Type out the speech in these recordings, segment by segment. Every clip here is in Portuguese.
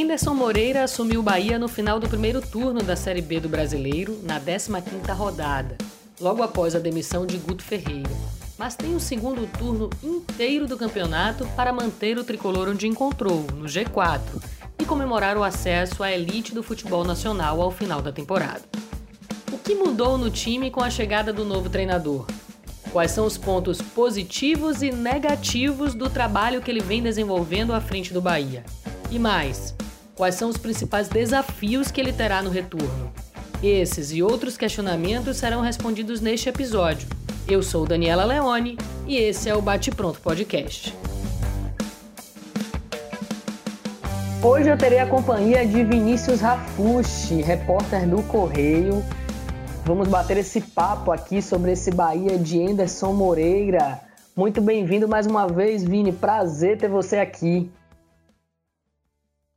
Anderson Moreira assumiu o Bahia no final do primeiro turno da Série B do Brasileiro, na 15ª rodada, logo após a demissão de Guto Ferreira. Mas tem o segundo turno inteiro do campeonato para manter o tricolor onde encontrou, no G4, e comemorar o acesso à elite do futebol nacional ao final da temporada. O que mudou no time com a chegada do novo treinador? Quais são os pontos positivos e negativos do trabalho que ele vem desenvolvendo à frente do Bahia? E mais, quais são os principais desafios que ele terá no retorno? Esses e outros questionamentos serão respondidos neste episódio. Eu sou Daniela Leone e esse é o Bate Pronto Podcast. Hoje eu terei a companhia de Vinícius Rafushi, repórter do Correio, Vamos bater esse papo aqui sobre esse Bahia de Anderson Moreira. Muito bem-vindo mais uma vez, Vini. Prazer ter você aqui.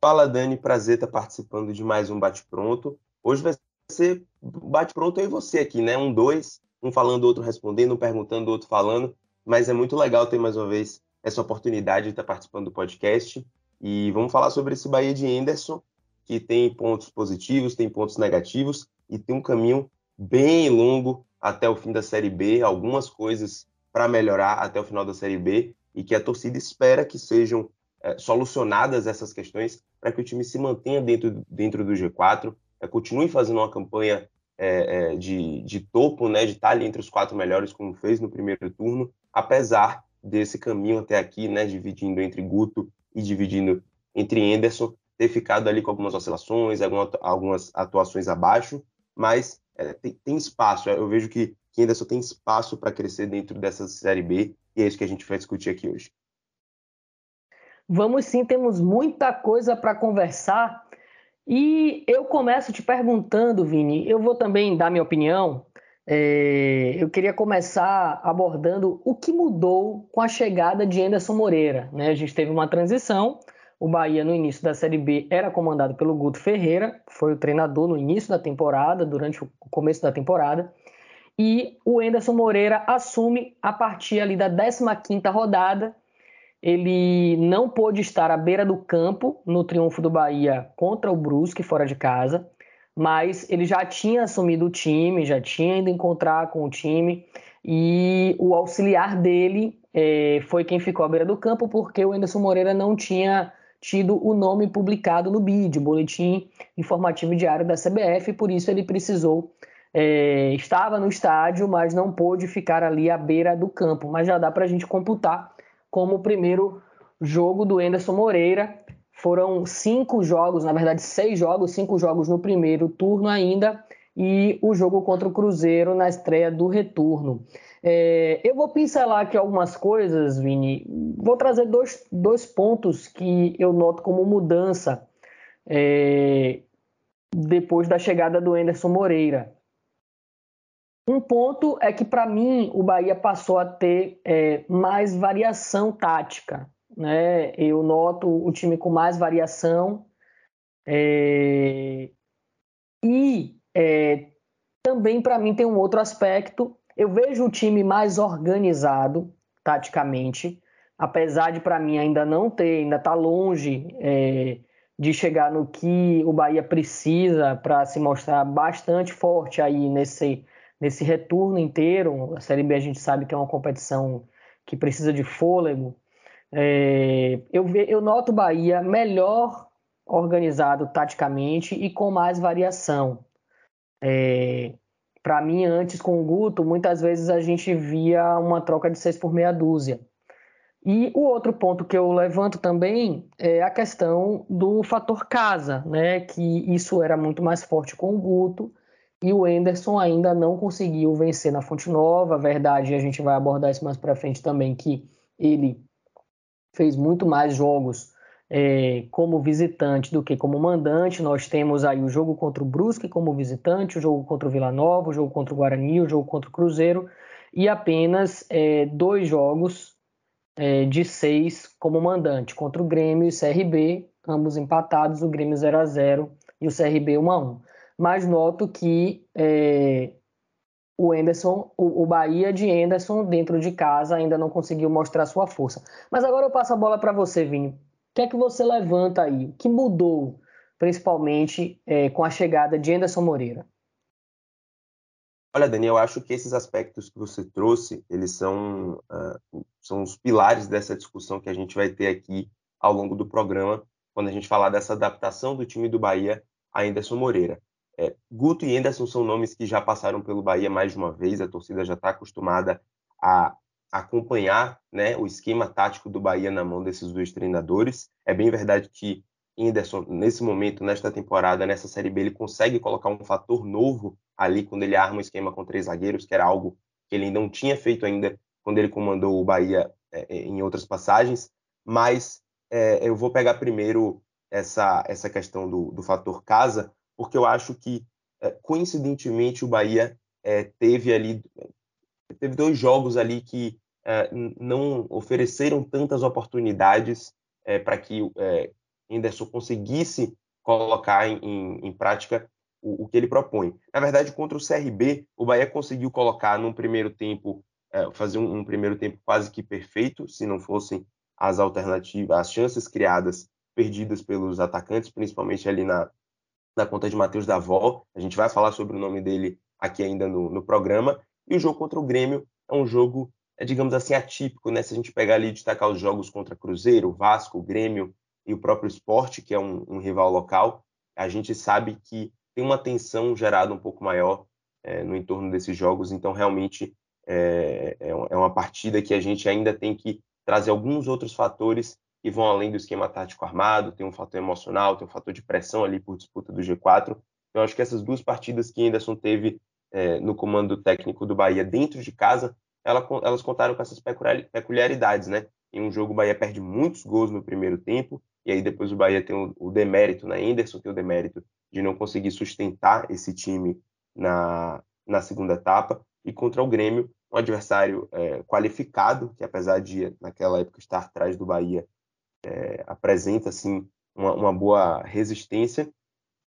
Fala, Dani. Prazer estar participando de mais um Bate Pronto. Hoje vai ser Bate Pronto eu e você aqui, né? Um, dois, um falando, outro respondendo, um perguntando, outro falando. Mas é muito legal ter mais uma vez essa oportunidade de estar participando do podcast. E vamos falar sobre esse Bahia de Anderson, que tem pontos positivos, tem pontos negativos e tem um caminho bem longo até o fim da Série B, algumas coisas para melhorar até o final da Série B e que a torcida espera que sejam é, solucionadas essas questões para que o time se mantenha dentro, dentro do G4, é, continue fazendo uma campanha é, é, de, de, topo, né, de estar ali entre os quatro melhores, como fez no primeiro turno, apesar desse caminho até aqui, né, dividindo entre Guto e dividindo entre Anderson, ter ficado ali com algumas oscilações, algumas atuações abaixo, mas é, tem, tem, espaço. Eu vejo que, que só tem espaço para crescer dentro dessa Série B e é isso que a gente vai discutir aqui hoje. Vamos sim, temos muita coisa para conversar. E eu começo te perguntando, Vini, eu vou também dar minha opinião. É, eu queria começar abordando o que mudou com a chegada de Anderson Moreira. Né? A gente teve uma transição o Bahia, no início da Série B, era comandado pelo Guto Ferreira, foi o treinador no início da temporada, durante o começo da temporada. E o Enderson Moreira assume a partir ali da 15ª rodada. Ele não pôde estar à beira do campo no triunfo do Bahia contra o Brusque, fora de casa, mas ele já tinha assumido o time, já tinha ido encontrar com o time, e o auxiliar dele é, foi quem ficou à beira do campo, porque o Enderson Moreira não tinha tido o nome publicado no BID, Boletim Informativo Diário da CBF, por isso ele precisou, é, estava no estádio, mas não pôde ficar ali à beira do campo. Mas já dá para a gente computar como o primeiro jogo do Enderson Moreira. Foram cinco jogos, na verdade, seis jogos, cinco jogos no primeiro turno ainda, e o jogo contra o Cruzeiro na estreia do retorno. É, eu vou pincelar aqui algumas coisas, Vini. Vou trazer dois, dois pontos que eu noto como mudança é, depois da chegada do Anderson Moreira. Um ponto é que, para mim, o Bahia passou a ter é, mais variação tática. Né? Eu noto o time com mais variação. É, e é, também, para mim, tem um outro aspecto eu vejo o time mais organizado taticamente, apesar de para mim ainda não ter, ainda está longe é, de chegar no que o Bahia precisa para se mostrar bastante forte aí nesse, nesse retorno inteiro. A Série B a gente sabe que é uma competição que precisa de fôlego. É, eu, eu noto o Bahia melhor organizado taticamente e com mais variação. É, para mim, antes com o Guto, muitas vezes a gente via uma troca de seis por meia dúzia. E o outro ponto que eu levanto também é a questão do fator casa, né? Que isso era muito mais forte com o Guto e o Enderson ainda não conseguiu vencer na Fonte Nova. Verdade, a gente vai abordar isso mais para frente também, que ele fez muito mais jogos é, como visitante do que como mandante. Nós temos aí o jogo contra o Brusque como visitante, o jogo contra o Vila Nova, o jogo contra o Guarani, o jogo contra o Cruzeiro e apenas é, dois jogos é, de seis como mandante contra o Grêmio e o CRB, ambos empatados, o Grêmio 0 a 0 e o CRB 1 a 1. Mas noto que é, o Anderson, o, o Bahia de Anderson dentro de casa ainda não conseguiu mostrar sua força. Mas agora eu passo a bola para você, Vini que é que você levanta aí? O que mudou, principalmente é, com a chegada de Anderson Moreira? Olha, Daniel, eu acho que esses aspectos que você trouxe, eles são, uh, são os pilares dessa discussão que a gente vai ter aqui ao longo do programa, quando a gente falar dessa adaptação do time do Bahia a Anderson Moreira. É, Guto e Anderson são nomes que já passaram pelo Bahia mais de uma vez, a torcida já está acostumada a acompanhar né, o esquema tático do Bahia na mão desses dois treinadores. É bem verdade que Anderson, nesse momento, nesta temporada, nessa Série B, ele consegue colocar um fator novo ali quando ele arma um esquema com três zagueiros, que era algo que ele não tinha feito ainda quando ele comandou o Bahia é, é em outras passagens. Mas é, eu vou pegar primeiro essa, essa questão do, do fator casa, porque eu acho que, é, coincidentemente, o Bahia é, teve ali teve dois jogos ali que é, não ofereceram tantas oportunidades para que é, Henderson conseguisse colocar em, em, em prática o, o, que ele propõe. Na verdade, contra o CRB, o Bahia conseguiu colocar num primeiro tempo, é, fazer um, um, primeiro tempo quase que perfeito, se não fossem as alternativas, as chances criadas perdidas pelos atacantes, principalmente ali na, na conta de Matheus Davó. A gente vai falar sobre o nome dele aqui ainda no, no programa. E o jogo contra o Grêmio é um jogo é, digamos assim, atípico, né? Se a gente pegar ali e destacar os jogos contra Cruzeiro, Vasco, Grêmio e o próprio Esporte, que é um, um rival local, a gente sabe que tem uma tensão gerada um pouco maior é, no entorno desses jogos, então realmente é, é, é uma partida que a gente ainda tem que trazer alguns outros fatores que vão além do esquema tático armado, tem um fator emocional, tem um fator de pressão ali por disputa do G4. Então, acho que essas duas partidas que Anderson teve é, no comando técnico do Bahia dentro de casa ela, elas contaram com essas peculiaridades, né? Em um jogo o Bahia perde muitos gols no primeiro tempo, e aí depois o Bahia tem o, o demérito, né? Anderson tem o demérito de não conseguir sustentar esse time na, na segunda etapa, e contra o Grêmio, um adversário é, qualificado, que apesar de naquela época estar atrás do Bahia, é, apresenta assim uma, uma boa resistência.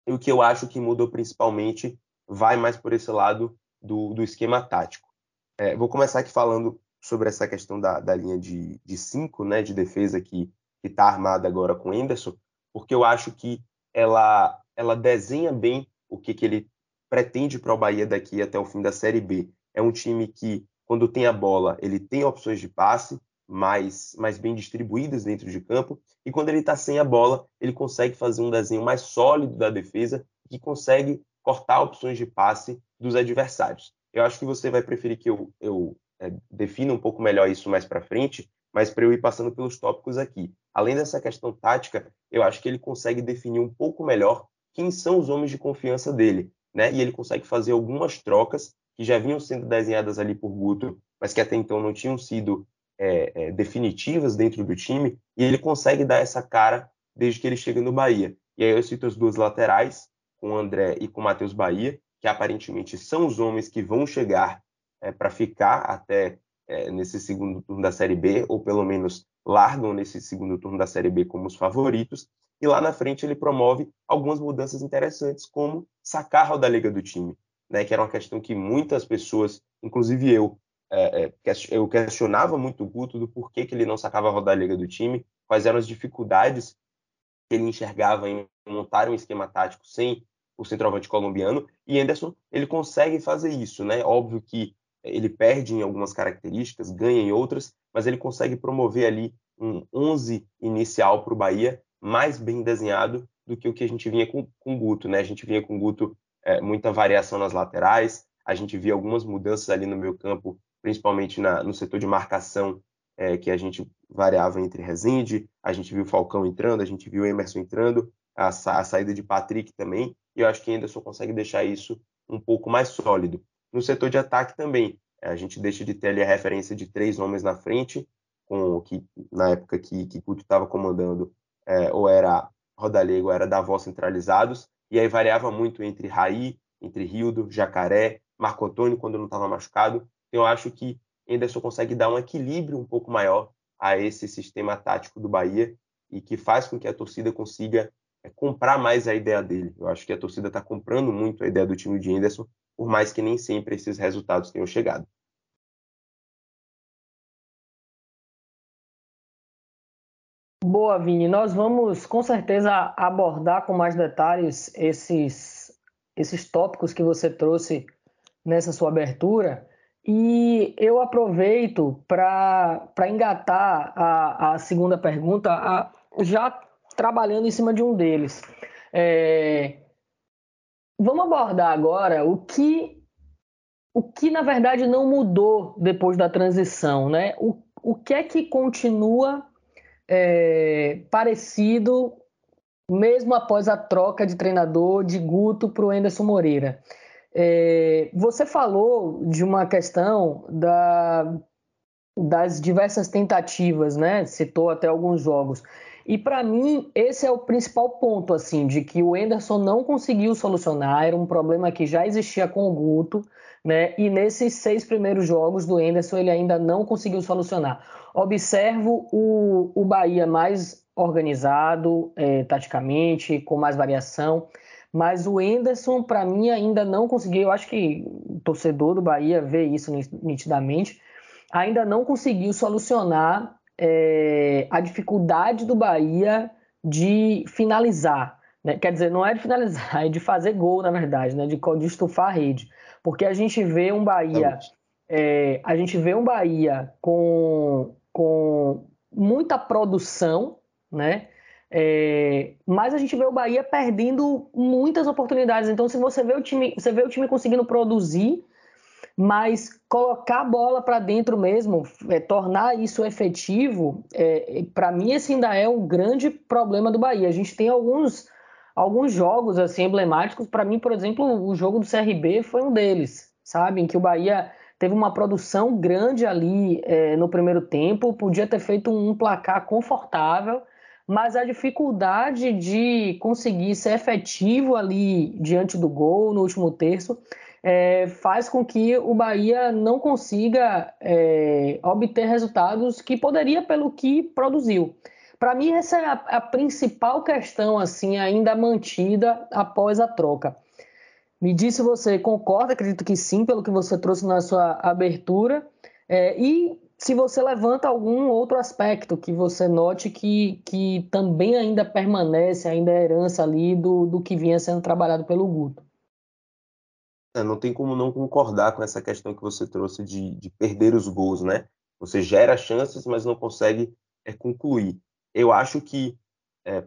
E o que eu acho que mudou principalmente vai mais por esse lado do, do esquema tático. É, vou começar aqui falando sobre essa questão da, da linha de, de cinco, né, de defesa que está armada agora com Anderson, porque eu acho que ela, ela desenha bem o que, que ele pretende para o Bahia daqui até o fim da Série B. É um time que, quando tem a bola, ele tem opções de passe mais, mais bem distribuídas dentro de campo, e quando ele está sem a bola, ele consegue fazer um desenho mais sólido da defesa, que consegue cortar opções de passe dos adversários. Eu acho que você vai preferir que eu, eu é, defina um pouco melhor isso mais para frente, mas para eu ir passando pelos tópicos aqui. Além dessa questão tática, eu acho que ele consegue definir um pouco melhor quem são os homens de confiança dele, né? E ele consegue fazer algumas trocas que já vinham sendo desenhadas ali por Guto, mas que até então não tinham sido é, é, definitivas dentro do time, e ele consegue dar essa cara desde que ele chega no Bahia. E aí eu cito as duas laterais, com o André e com o Matheus Bahia, que aparentemente são os homens que vão chegar é, para ficar até é, nesse segundo turno da Série B, ou pelo menos largam nesse segundo turno da Série B como os favoritos. E lá na frente ele promove algumas mudanças interessantes, como sacar da liga do time, né, que era uma questão que muitas pessoas, inclusive eu, é, é eu questionava muito o Guto do porquê que ele não sacava a da liga do time, quais eram as dificuldades que ele enxergava em montar um esquema tático sem o centroavante colombiano, e Anderson ele consegue fazer isso, né? Óbvio que ele perde em algumas características, ganha em outras, mas ele consegue promover ali um 11 inicial para o Bahia mais bem desenhado do que o que a gente vinha com, com o Guto, né? A gente vinha com o Guto é, muita variação nas laterais, a gente via algumas mudanças ali no meio campo, principalmente na, no setor de marcação, é, que a gente variava entre Rezende, a gente viu Falcão entrando, a gente viu Emerson entrando, a, a saída de Patrick também, e eu acho que Anderson consegue deixar isso um pouco mais sólido. No setor de ataque também, a gente deixa de ter ali a referência de três homens na frente, com que na época que, que Couto estava comandando, é, ou era Rodalego, ou era Davó centralizados, e aí variava muito entre Raí, entre Rildo, Jacaré, Marco Antônio quando não estava machucado. Eu acho que Anderson consegue dar um equilíbrio um pouco maior a esse sistema tático do Bahia e que faz com que a torcida consiga é comprar mais a ideia dele. Eu acho que a torcida está comprando muito a ideia do time de Henderson, por mais que nem sempre esses resultados tenham chegado. Boa, Vini. Nós vamos com certeza abordar com mais detalhes esses, esses tópicos que você trouxe nessa sua abertura. E eu aproveito para engatar a, a segunda pergunta, a, já trabalhando em cima de um deles. É, vamos abordar agora o que, o que na verdade não mudou depois da transição, né? O, o que é que continua é, parecido mesmo após a troca de treinador de Guto para o Anderson Moreira? É, você falou de uma questão da, das diversas tentativas, né? Citou até alguns jogos. E para mim, esse é o principal ponto, assim, de que o Enderson não conseguiu solucionar, era um problema que já existia com o Guto, né? E nesses seis primeiros jogos do Enderson, ele ainda não conseguiu solucionar. Observo o, o Bahia mais organizado, é, taticamente, com mais variação. Mas o Enderson, para mim, ainda não conseguiu. Eu acho que o torcedor do Bahia vê isso nitidamente. Ainda não conseguiu solucionar é, a dificuldade do Bahia de finalizar. Né? Quer dizer, não é de finalizar, é de fazer gol, na verdade, né? de, de estufar a rede. Porque a gente vê um Bahia. É, a gente vê um Bahia com, com muita produção, né? É, mas a gente vê o Bahia perdendo muitas oportunidades. Então, se você vê o time, você vê o time conseguindo produzir, mas colocar a bola para dentro mesmo, é, tornar isso efetivo, é, para mim esse ainda é um grande problema do Bahia. A gente tem alguns, alguns jogos assim emblemáticos. Para mim, por exemplo, o jogo do CRB foi um deles, sabe, em que o Bahia teve uma produção grande ali é, no primeiro tempo, podia ter feito um placar confortável mas a dificuldade de conseguir ser efetivo ali diante do gol no último terço é, faz com que o Bahia não consiga é, obter resultados que poderia pelo que produziu. Para mim essa é a, a, principal questão assim ainda mantida após a troca. Me disse você concorda? Acredito que sim, pelo que você trouxe na sua abertura. É, e se você levanta algum outro aspecto que você note que, que também ainda permanece, ainda é herança ali do, do que vinha sendo trabalhado pelo Guto. É, não tem como não concordar com essa questão que você trouxe de, de perder os gols, né? Você gera chances, mas não consegue é, concluir. Eu acho que é,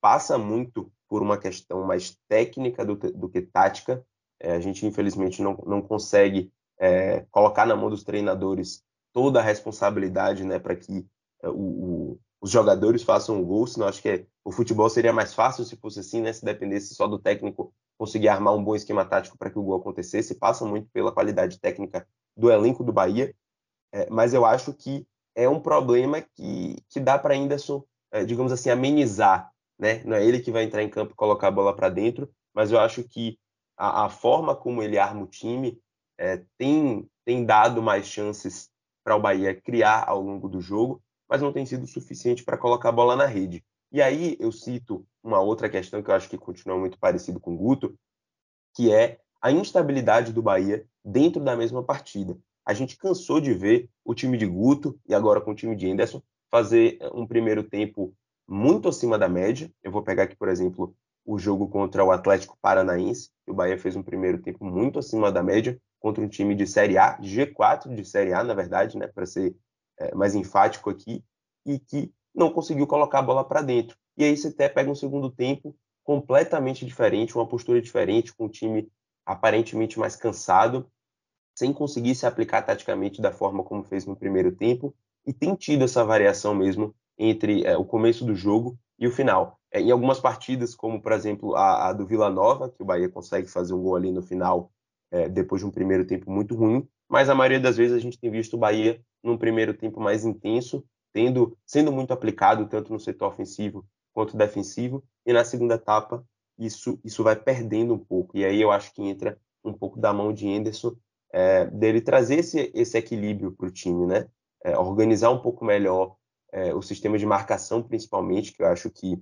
passa muito por uma questão mais técnica do, do que tática. É, a gente, infelizmente, não, não consegue é, colocar na mão dos treinadores toda a responsabilidade né, para que é, o, o, os jogadores façam um gol, senão acho que é, o futebol seria mais fácil se fosse assim, né, se dependesse só do técnico conseguir armar um bom esquema tático para que o gol acontecesse, passa muito pela qualidade técnica do elenco do Bahia, é, mas eu acho que é um problema que, que dá para ainda, é, digamos assim, amenizar, né? Não é ele que vai entrar em campo e colocar a bola para dentro, mas eu acho que a, a, forma como ele arma o time é, tem, tem dado mais chances para o Bahia criar ao longo do jogo, mas não tem sido suficiente para colocar a bola na rede. E aí eu cito uma outra questão que eu acho que continua muito parecido com o Guto, que é a instabilidade do Bahia dentro da mesma partida. A gente cansou de ver o time de Guto e agora com o time de Anderson fazer um primeiro tempo muito acima da média. Eu vou pegar aqui, por exemplo, o jogo contra o Atlético Paranaense. O Bahia fez um primeiro tempo muito acima da média, contra um time de Série A, G4 de Série A, na verdade, né, para ser é, mais enfático aqui, e que não conseguiu colocar a bola para dentro. E aí você até pega um segundo tempo completamente diferente, uma postura diferente, com o time aparentemente mais cansado, sem conseguir se aplicar taticamente da forma como fez no primeiro tempo, e tem tido essa variação mesmo entre é, o começo do jogo e o final. É, em algumas partidas, como por exemplo a, a do Vila Nova, que o Bahia consegue fazer um gol ali no final é, depois de um primeiro tempo muito ruim, mas a maioria das vezes a gente tem visto o Bahia num primeiro tempo mais intenso, tendo, sendo muito aplicado tanto no setor ofensivo quanto defensivo, e na segunda etapa isso, isso vai perdendo um pouco. E aí eu acho que entra um pouco da mão de Anderson, é, dele trazer esse, esse equilíbrio para o time, né? É, organizar um pouco melhor é, o sistema de marcação, principalmente, que eu acho que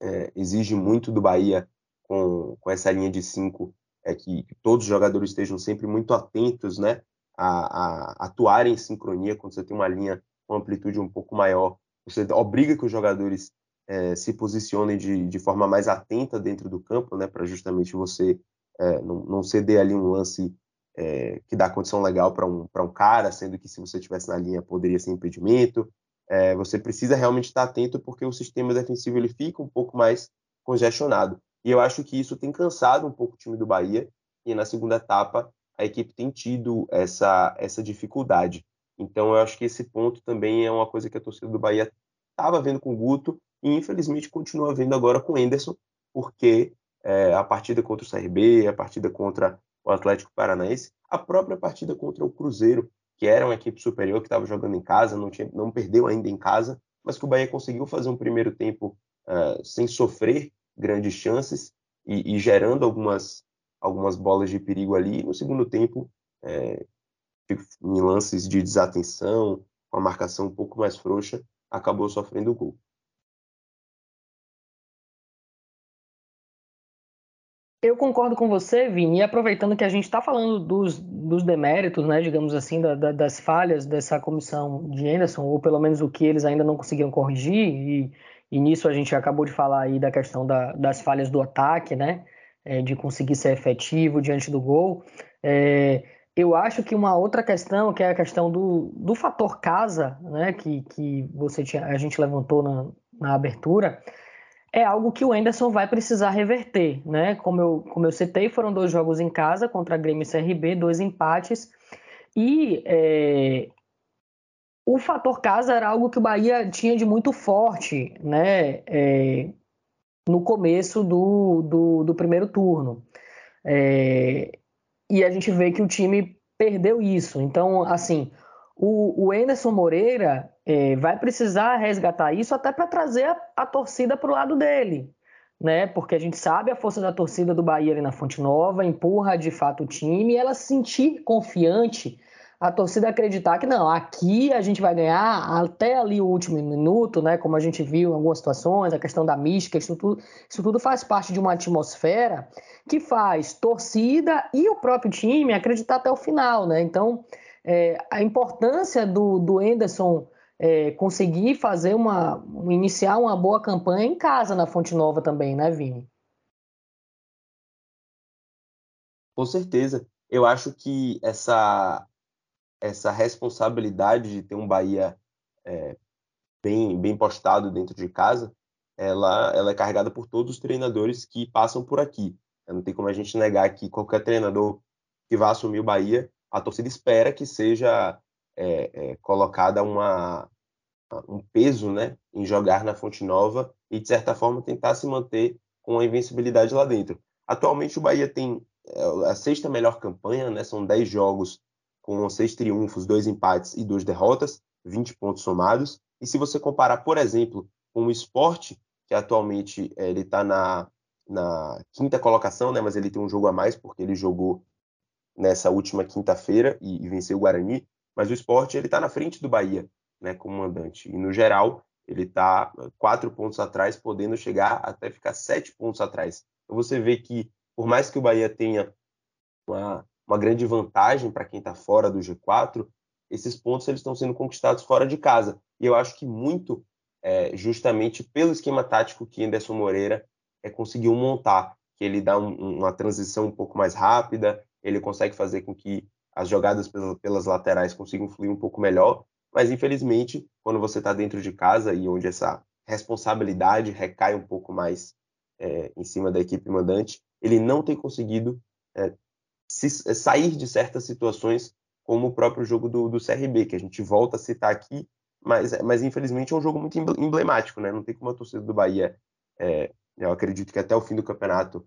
é, exige muito do Bahia com, com essa linha de cinco é que, que todos os jogadores estejam sempre muito atentos, né, a, a, atuar em sincronia quando você tem uma linha com amplitude um pouco maior você obriga que os jogadores é, se posicionem de, de forma mais atenta dentro do campo, né, para justamente você é, não, não ceder ali um lance é, que dá condição legal para um, um cara, sendo que se você tivesse na linha poderia ser impedimento. É, você precisa realmente estar atento porque o sistema defensivo ele fica um pouco mais congestionado. E eu acho que isso tem cansado um pouco o time do Bahia e na segunda etapa a equipe tem tido essa, essa dificuldade. Então eu acho que esse ponto também é uma coisa que a torcida do Bahia estava vendo com o Guto e infelizmente continua vendo agora com o Enderson, porque é, a partida contra o CRB, a partida contra o Atlético Paranaense, a própria partida contra o Cruzeiro, que era uma equipe superior que estava jogando em casa, não, tinha, não perdeu ainda em casa, mas que o Bahia conseguiu fazer um primeiro tempo uh, sem sofrer grandes chances e, e, gerando algumas, algumas bolas de perigo ali. No segundo tempo, é, em lances de desatenção, com a marcação um pouco mais frouxa, acabou sofrendo o gol. Eu concordo com você, Vini, e aproveitando que a gente está falando dos, dos, deméritos, né, digamos assim, da, da, das falhas dessa comissão de Anderson, ou pelo menos o que eles ainda não conseguiram corrigir, e, e nisso a gente acabou de falar aí da questão da, das falhas do ataque, né, é, de conseguir ser efetivo diante do gol. É, eu acho que uma outra questão, que é a questão do, do fator casa, né, que, que você tinha, a gente levantou na, na abertura, é algo que o Enderson vai precisar reverter, né? Como eu, como eu citei, foram dois jogos em casa contra Grêmio e CRB, dois empates, e é, o fator casa era algo que o Bahia tinha de muito forte, né? É, no começo do, do, do primeiro turno. É, e a gente vê que o time perdeu isso. Então, assim, o, o Anderson Moreira é, vai precisar resgatar isso até para trazer a, a torcida para o lado dele, né? Porque a gente sabe a força da torcida do Bahia ali na Fonte Nova, empurra de fato o time e ela se sentir confiante, a torcida acreditar que não, aqui a gente vai ganhar até ali o último minuto, né? Como a gente viu em algumas situações, a questão da mística, isso tudo, isso tudo faz parte de uma atmosfera que faz torcida e o próprio time acreditar até o final, né? Então é, a importância do, do Anderson é, conseguir fazer uma. iniciar uma boa campanha em casa na Fonte Nova também, né, Vini? Com certeza. Eu acho que essa, essa responsabilidade de ter um Bahia é, bem, bem postado dentro de casa, ela, ela é carregada por todos os treinadores que passam por aqui. Não tem como a gente negar que qualquer treinador que vá assumir o Bahia a torcida espera que seja é, é, colocada uma, um peso né, em jogar na Fonte Nova e, de certa forma, tentar se manter com a invencibilidade lá dentro. Atualmente, o Bahia tem é, a sexta melhor campanha, né, são 10 jogos com seis triunfos, dois empates e duas derrotas, 20 pontos somados. E se você comparar, por exemplo, com o esporte, que atualmente é, ele está na, na quinta colocação, né, mas ele tem um jogo a mais porque ele jogou nessa última quinta-feira e, e, venceu o Guarani, mas o esporte ele está na frente do Bahia, né, como mandante. E no geral ele está quatro pontos atrás, podendo chegar até ficar sete pontos atrás. Então você vê que por mais que o Bahia tenha uma, uma grande vantagem para quem está fora do G4, esses pontos eles estão sendo conquistados fora de casa. E eu acho que muito é, justamente pelo esquema tático que Anderson Moreira é, conseguiu montar, que ele dá um, uma transição um pouco mais rápida, ele consegue fazer com que as jogadas pelas laterais consigam fluir um pouco melhor, mas infelizmente, quando você está dentro de casa e onde essa responsabilidade recai um pouco mais é, em cima da equipe mandante, ele não tem conseguido é, se, é, sair de certas situações, como o próprio jogo do, do, CRB, que a gente volta a citar aqui, mas, mas infelizmente é um jogo muito emblemático, né? Não tem como a torcida do Bahia, é, eu acredito que até o fim do campeonato é,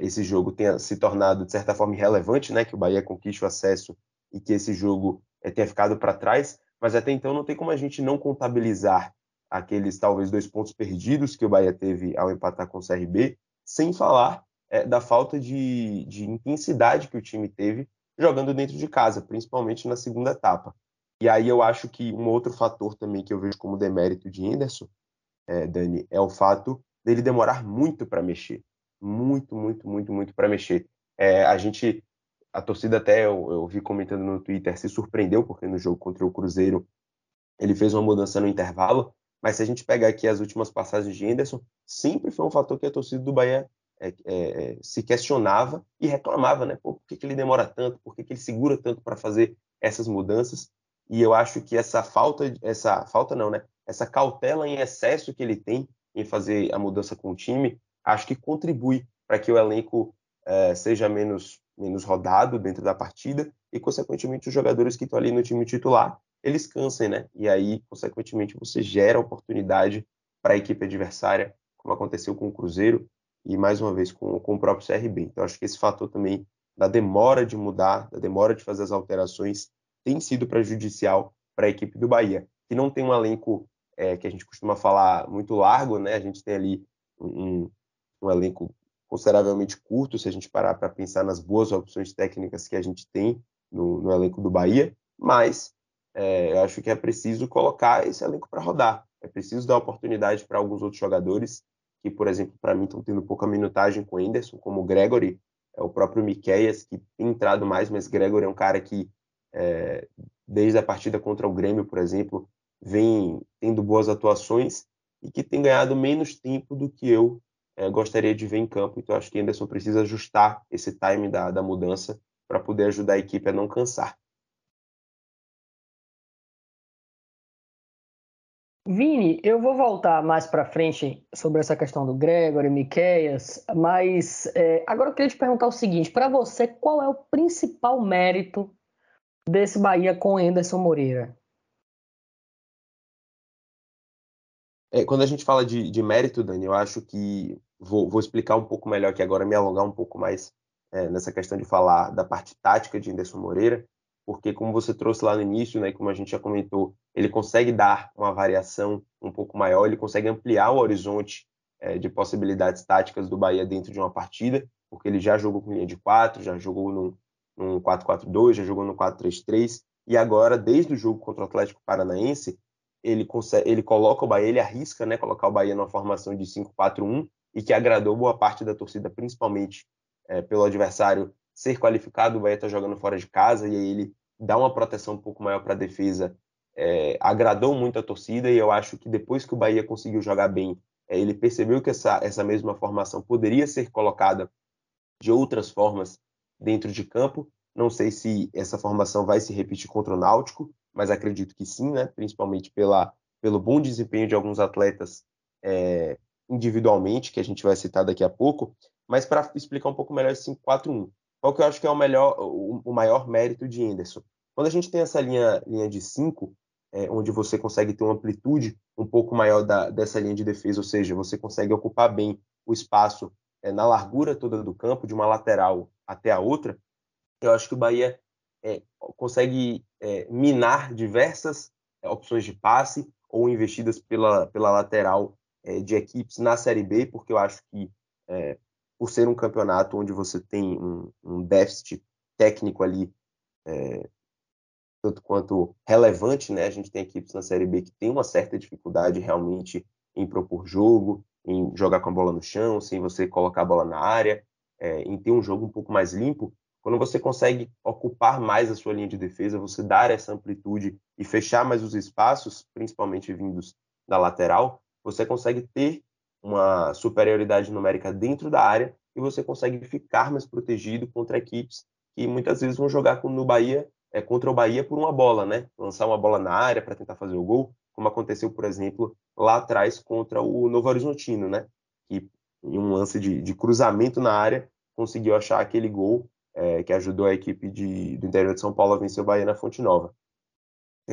esse jogo tenha se tornado, de certa forma, irrelevante, né? que o Bahia conquiste o acesso e que esse jogo é, tenha ficado para trás, mas até então não tem como a gente não contabilizar aqueles talvez dois pontos perdidos que o Bahia teve ao empatar com o CRB, sem falar é, da falta de, de, intensidade que o time teve jogando dentro de casa, principalmente na segunda etapa. E aí eu acho que um outro fator também que eu vejo como demérito de Anderson, é, Dani, é o fato dele demorar muito para mexer muito, muito, muito, muito para mexer. É, a gente, a torcida até eu, eu vi comentando no Twitter, se surpreendeu porque no jogo contra o Cruzeiro ele fez uma mudança no intervalo, Mas se a gente pegar aqui as últimas passagens de Henderson, sempre foi um fator que a torcida do Bahia é, é, é se questionava e reclamava, né? Pô, por que, que ele demora tanto? Por que, que ele segura tanto para fazer essas mudanças? E eu acho que essa falta, essa falta não, né? Essa cautela em excesso que ele tem em fazer a mudança com o time, acho que contribui para que o elenco é, seja menos, menos rodado dentro da partida e, consequentemente, os jogadores que estão ali no time titular, eles cansem, né? E aí, consequentemente, você gera oportunidade para a equipe adversária, como aconteceu com o Cruzeiro e, mais uma vez, com, com o próprio CRB. Então, acho que esse fator também da demora de mudar, da demora de fazer as alterações, tem sido prejudicial para a equipe do Bahia, que não tem um elenco é, que a gente costuma falar muito largo, né? A gente tem ali um, um elenco consideravelmente curto, se a gente parar para pensar nas boas opções técnicas que a gente tem no, no elenco do Bahia, mas é, eu acho que é preciso colocar esse elenco para rodar. É preciso dar oportunidade para alguns outros jogadores que, por exemplo, para mim estão tendo pouca minutagem com o Anderson, como o Gregory, é o próprio Miqueias, que tem entrado mais, mas Gregory é um cara que, é, desde a partida contra o Grêmio, por exemplo, vem tendo boas atuações e que tem ganhado menos tempo do que eu é, gostaria de ver em campo. Então, acho que Anderson precisa ajustar esse time da, da mudança para poder ajudar a equipe a não cansar. Vini, eu vou voltar mais para frente sobre essa questão do Gregory, Miqueias, mas é, agora eu queria te perguntar o seguinte: para você, qual é o principal mérito desse Bahia com Anderson Moreira? É, quando a gente fala de, de, mérito, Dani, eu acho que vou, vou, explicar um pouco melhor aqui agora, me alongar um pouco mais é, nessa questão de falar da parte tática de Anderson Moreira, porque como você trouxe lá no início, né, como a gente já comentou, ele consegue dar uma variação um pouco maior, ele consegue ampliar o horizonte é, de possibilidades táticas do Bahia dentro de uma partida, porque ele já jogou com linha de 4, já jogou num, num 4-4-2, já jogou no 4-3-3, e agora, desde o jogo contra o Atlético Paranaense, ele, consegue, ele coloca o Bahia, ele arrisca né, colocar o Bahia numa formação de 5-4-1 e que agradou boa parte da torcida, principalmente é, pelo adversário ser qualificado. O Bahia está jogando fora de casa e aí ele dá uma proteção um pouco maior para a defesa. É, agradou muito a torcida e eu acho que depois que o Bahia conseguiu jogar bem, é, ele percebeu que essa, essa mesma formação poderia ser colocada de outras formas dentro de campo. Não sei se essa formação vai se repetir contra o Náutico, mas acredito que sim, né? principalmente pela, pelo bom desempenho de alguns atletas é, individualmente, que a gente vai citar daqui a pouco. Mas para explicar um pouco melhor esse 5-4-1, qual que eu acho que é o, melhor, o, maior mérito de Anderson? Quando a gente tem essa linha, linha de 5, é, onde você consegue ter uma amplitude um pouco maior da, dessa linha de defesa, ou seja, você consegue ocupar bem o espaço é, na largura toda do campo, de uma lateral até a outra, eu acho que o Bahia é, consegue é, minar diversas é, opções de passe ou investidas pela, pela lateral é, de equipes na Série B, porque eu acho que é, por ser um campeonato onde você tem um, um déficit técnico ali é, tanto quanto relevante, né? A gente tem equipes na Série B que tem uma certa dificuldade realmente em propor jogo, em jogar com a bola no chão, sem você colocar a bola na área, é, em ter um jogo um pouco mais limpo. Quando você consegue ocupar mais a sua linha de defesa, você dar essa amplitude e fechar mais os espaços, principalmente vindos da lateral, você consegue ter uma superioridade numérica dentro da área e você consegue ficar mais protegido contra equipes que muitas vezes vão jogar no Bahia é, contra o Bahia por uma bola, né? Lançar uma bola na área para tentar fazer o gol, como aconteceu, por exemplo, lá atrás contra o Novo Horizontino, né? Que em um lance de, de cruzamento na área conseguiu achar aquele gol é, que ajudou a equipe de, do interior de São Paulo a vencer o Bahia na Fonte Nova.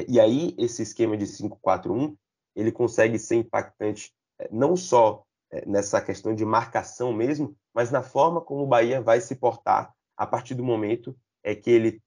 E aí, esse esquema de 5-4-1, ele consegue ser impactante é, não só é, nessa questão de marcação mesmo, mas na forma como o Bahia vai se portar a partir do momento é que ele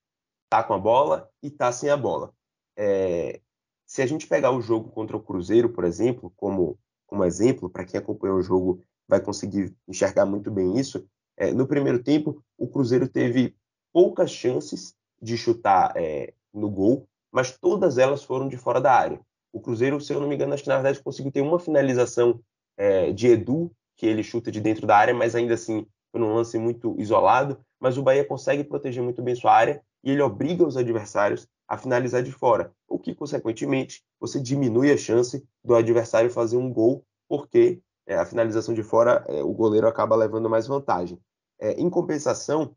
está com a bola e está sem a bola. É, se a gente pegar o jogo contra o Cruzeiro, por exemplo, como, como exemplo, para quem acompanhou o jogo vai conseguir enxergar muito bem isso, é, no primeiro tempo, o Cruzeiro teve poucas chances de chutar é, no gol, mas todas elas foram de fora da área. O Cruzeiro, se eu não me engano, acho que na verdade conseguiu ter uma finalização é, de Edu, que ele chuta de dentro da área, mas ainda assim foi num lance muito isolado. Mas o Bahia consegue proteger muito bem sua área e ele obriga os adversários a finalizar de fora, o que, consequentemente, você diminui a chance do adversário fazer um gol, porque é, a finalização de fora, é, o goleiro acaba levando mais vantagem. É, em compensação,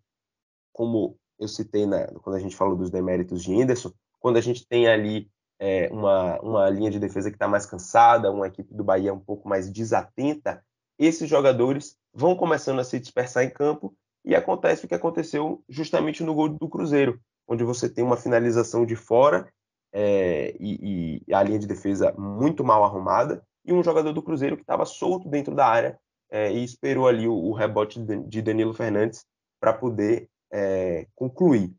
como eu citei na, quando a gente falou dos deméritos de Henderson, quando a gente tem ali é, uma, uma linha de defesa que está mais cansada, uma equipe do Bahia um pouco mais desatenta, esses jogadores vão começando a se dispersar em campo e acontece o que aconteceu justamente no gol do Cruzeiro, onde você tem uma finalização de fora é, e, e, a linha de defesa muito mal arrumada e um jogador do Cruzeiro que estava solto dentro da área é, e esperou ali o, o rebote de Danilo Fernandes para poder é, concluir.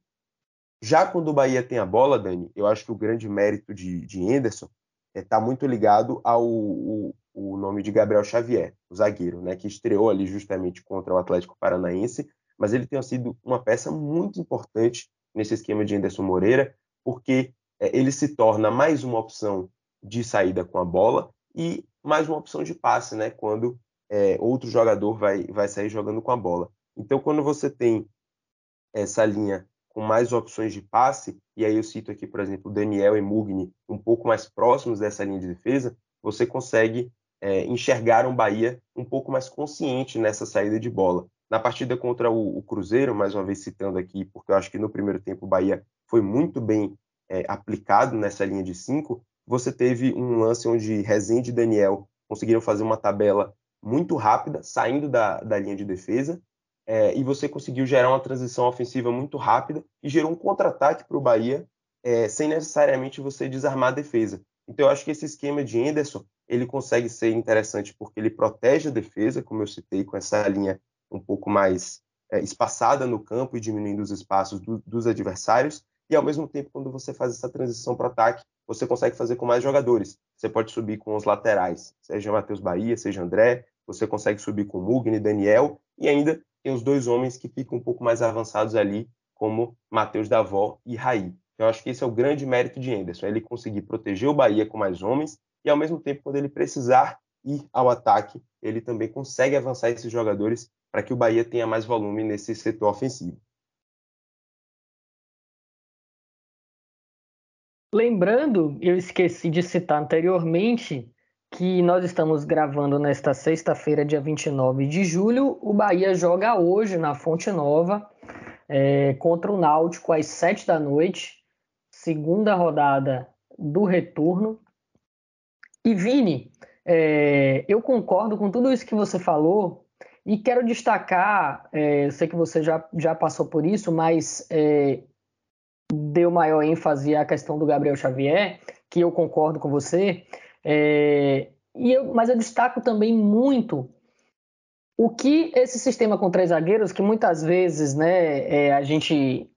Já quando o Bahia tem a bola, Dani, eu acho que o grande mérito de, de Anderson está é, muito ligado ao o, o, nome de Gabriel Xavier, o zagueiro, né, que estreou ali justamente contra o Atlético Paranaense, mas ele tem sido uma peça muito importante nesse esquema de Anderson Moreira, porque é, ele se torna mais uma opção de saída com a bola e mais uma opção de passe, né, quando é, outro jogador vai, vai sair jogando com a bola. Então, quando você tem essa linha com mais opções de passe, e aí eu cito aqui, por exemplo, Daniel e Mugni um pouco mais próximos dessa linha de defesa, você consegue é, enxergar um Bahia um pouco mais consciente nessa saída de bola. Na partida contra o, o, Cruzeiro, mais uma vez citando aqui, porque eu acho que no primeiro tempo o Bahia foi muito bem é, aplicado nessa linha de cinco, você teve um lance onde Rezende e Daniel conseguiram fazer uma tabela muito rápida, saindo da, da linha de defesa, é, e você conseguiu gerar uma transição ofensiva muito rápida e gerou um contra-ataque para o Bahia, é, sem necessariamente você desarmar a defesa. Então, eu acho que esse esquema de Anderson ele consegue ser interessante porque ele protege a defesa, como eu citei, com essa linha um pouco mais é, espaçada no campo e diminuindo os espaços do, dos adversários. E ao mesmo tempo, quando você faz essa transição para ataque, você consegue fazer com mais jogadores. Você pode subir com os laterais, seja Matheus Bahia, seja André, você consegue subir com Mugni, Daniel, e ainda tem os dois homens que ficam um pouco mais avançados ali, como Matheus Davó e Raí. Eu acho que esse é o grande mérito de Anderson, ele conseguir proteger o Bahia com mais homens e, ao mesmo tempo, quando ele precisar ir ao ataque, ele também consegue avançar esses jogadores para que o Bahia tenha mais volume nesse setor ofensivo. Lembrando, eu esqueci de citar anteriormente, que nós estamos gravando nesta sexta-feira, dia 29 de julho. O Bahia joga hoje na Fonte Nova é, contra o Náutico às 7 da noite, segunda rodada do retorno. E Vini, é, eu concordo com tudo isso que você falou e quero destacar, é, eu sei que você já, já passou por isso, mas é, deu maior ênfase à questão do Gabriel Xavier, que eu concordo com você. É, e eu, mas eu destaco também muito o que esse sistema com três zagueiros, que muitas vezes né, é, a gente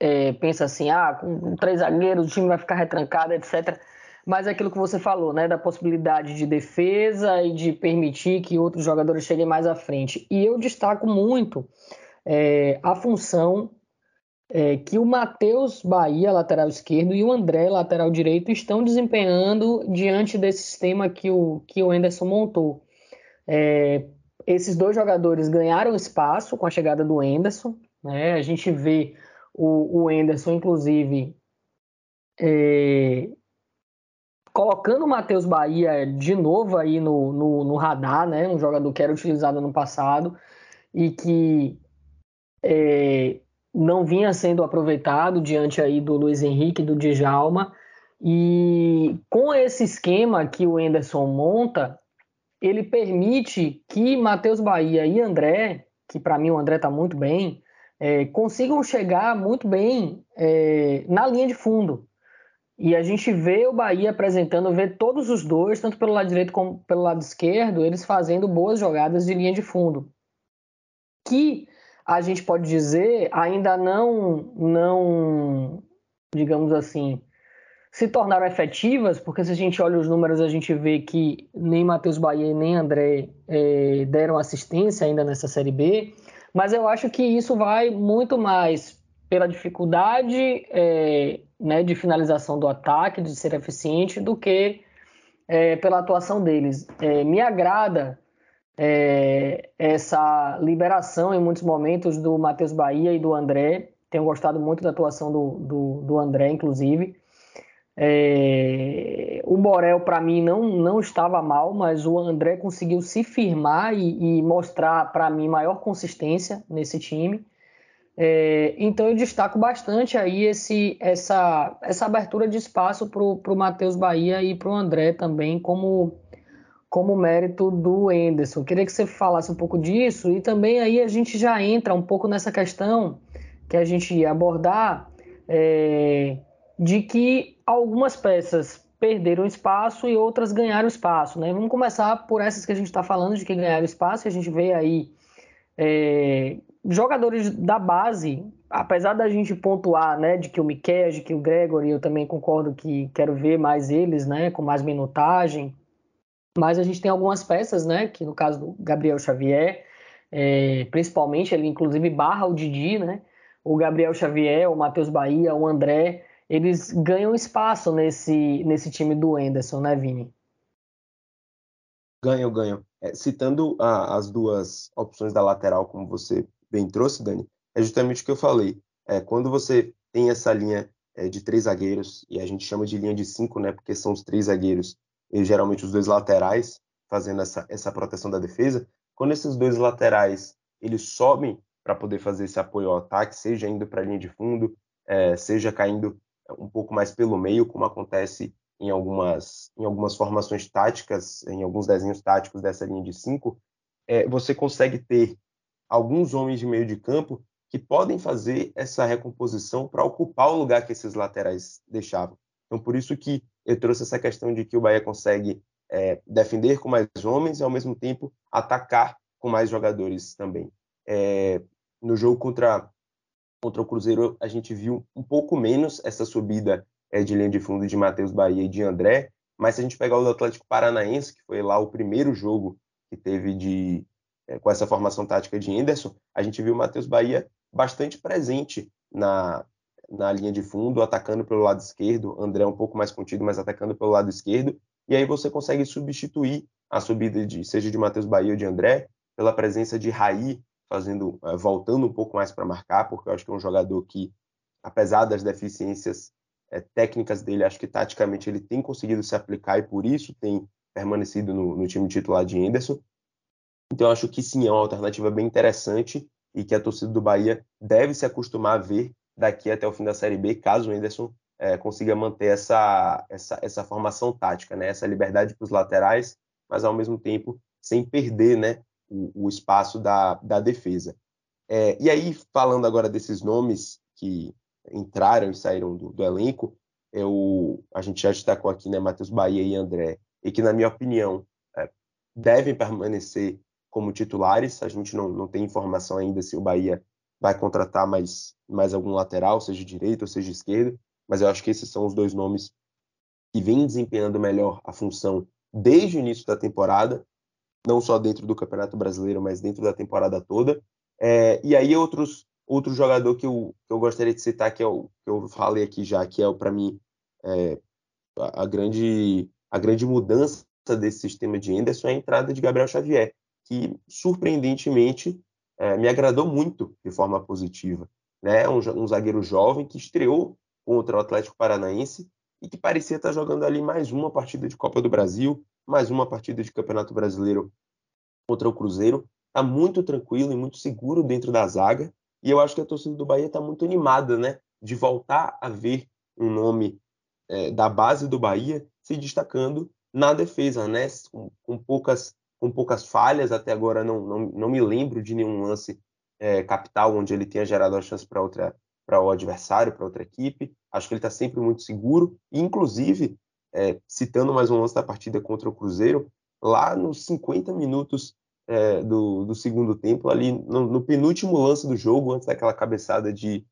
é, pensa assim, ah, com três zagueiros o time vai ficar retrancado, etc. Mas é aquilo que você falou, né, da possibilidade de defesa e de permitir que outros jogadores cheguem mais à frente. E eu destaco muito é, a função é, que o Matheus Bahia, lateral esquerdo, e o André, lateral direito, estão desempenhando diante desse sistema que o, que o Anderson montou. É, esses dois jogadores ganharam espaço com a chegada do Anderson. Né? A gente vê o, o Anderson, inclusive, é, colocando o Matheus Bahia de novo aí no, no, no, radar, né? um jogador que era utilizado no passado e que é, não vinha sendo aproveitado diante aí do Luiz Henrique do Djalma. E com esse esquema que o Enderson monta, ele permite que Matheus Bahia e André, que para mim o André está muito bem, é, consigam chegar muito bem é, na linha de fundo. E a gente vê o Bahia apresentando, vê todos os dois, tanto pelo lado direito como pelo lado esquerdo, eles fazendo boas jogadas de linha de fundo. Que a gente pode dizer, ainda não, não, digamos assim, se tornaram efetivas, porque se a gente olha os números, a gente vê que nem Matheus Bahia nem André é, deram assistência ainda nessa Série B, mas eu acho que isso vai muito mais pela dificuldade é, né, de finalização do ataque, de ser eficiente, do que é, pela atuação deles. É, me agrada é, essa liberação em muitos momentos do Matheus Bahia e do André, tenho gostado muito da atuação do, do, do André, inclusive. É, o Borel, para mim, não, não estava mal, mas o André conseguiu se firmar e, e mostrar, para mim, maior consistência nesse time. É, então, eu destaco bastante aí esse, essa, essa abertura de espaço para o Matheus Bahia e para o André também, como, como mérito do Enderson. Queria que você falasse um pouco disso e também aí a gente já entra um pouco nessa questão que a gente ia abordar. É, de que algumas peças perderam espaço e outras ganharam espaço. Né? Vamos começar por essas que a gente está falando, de que ganharam espaço, a gente vê aí é, jogadores da base, apesar da gente pontuar né, de que o Miquel, de que o Gregory, eu também concordo que quero ver mais eles, né, com mais minutagem, mas a gente tem algumas peças, né, que no caso do Gabriel Xavier, é, principalmente, ele inclusive barra o Didi, né, o Gabriel Xavier, o Matheus Bahia, o André, eles ganham espaço nesse, nesse time do Enderson, né, Vini? Ganham, ganham. É, citando a, as duas opções da lateral, como você bem trouxe, Dani, é justamente o que eu falei. É, quando você tem essa linha é, de três zagueiros, e a gente chama de linha de cinco, né, porque são os três zagueiros e geralmente os dois laterais fazendo essa, essa proteção da defesa, quando esses dois laterais eles sobem para poder fazer esse apoio ao ataque, seja indo para a linha de fundo, é, seja caindo um pouco mais pelo meio, como acontece em algumas, em algumas formações táticas, em alguns desenhos táticos dessa linha de cinco, é, você consegue ter alguns homens de meio de campo que podem fazer essa recomposição para ocupar o lugar que esses laterais deixavam. Então, por isso que eu trouxe essa questão de que o Bahia consegue é, defender com mais homens e, ao mesmo tempo, atacar com mais jogadores também. É, no jogo contra contra o Cruzeiro a gente viu um pouco menos essa subida é, de linha de fundo de Matheus Bahia e de André, mas se a gente pegar o do Atlético Paranaense, que foi lá o primeiro jogo que teve de é, com essa formação tática de Henderson, a gente viu o Matheus Bahia bastante presente na, na linha de fundo, atacando pelo lado esquerdo, André um pouco mais contido, mas atacando pelo lado esquerdo, e aí você consegue substituir a subida de seja de Matheus Bahia ou de André pela presença de Raí fazendo, eh, voltando um pouco mais para marcar, porque eu acho que é um jogador que, apesar das deficiências é, técnicas dele, acho que taticamente ele tem conseguido se aplicar e por isso tem permanecido no, no time titular de Henderson. Então acho que sim, é uma alternativa bem interessante e que a torcida do Bahia deve se acostumar a ver daqui até o fim da Série B, caso o Henderson é, consiga manter essa, essa, essa formação tática, né? essa liberdade para os laterais, mas ao mesmo tempo sem perder né, o, o espaço da, da defesa. É, e aí, falando agora desses nomes que entraram e saíram do, do elenco, eu, a gente já destacou aqui, né, Matheus Bahia e André, e que, na minha opinião, é, devem permanecer como titulares. A gente não, não tem informação ainda se o Bahia vai contratar mais, mais algum lateral, seja direito ou seja esquerdo, mas eu acho que esses são os dois nomes que vêm desempenhando melhor a função desde o início da temporada não só dentro do Campeonato Brasileiro, mas dentro da temporada toda. É, e aí outros outro jogador que eu, que eu gostaria de citar que é o que eu falei aqui já, que é para mim é, a, grande a grande mudança desse sistema de Anderson é a entrada de Gabriel Xavier, que surpreendentemente é, me agradou muito de forma positiva, né? Um, um zagueiro jovem que estreou contra o Atlético Paranaense e que parecia estar jogando ali mais uma partida de Copa do Brasil, mais uma partida de Campeonato Brasileiro contra o Cruzeiro. Está muito tranquilo e muito seguro dentro da zaga. E eu acho que a torcida do Bahia está muito animada, né? De voltar a ver um nome é, da base do Bahia se destacando na defesa, né? Com, com, poucas, com poucas falhas. Até agora não, não, não me lembro de nenhum lance é, capital onde ele tenha gerado a chance para outra para o adversário, para outra equipe. Acho que ele está sempre muito seguro. E, inclusive, é, citando mais um lance da partida contra o Cruzeiro, lá nos 50 minutos é, do, do, segundo tempo, ali no, no, penúltimo lance do jogo, antes daquela cabeçada de,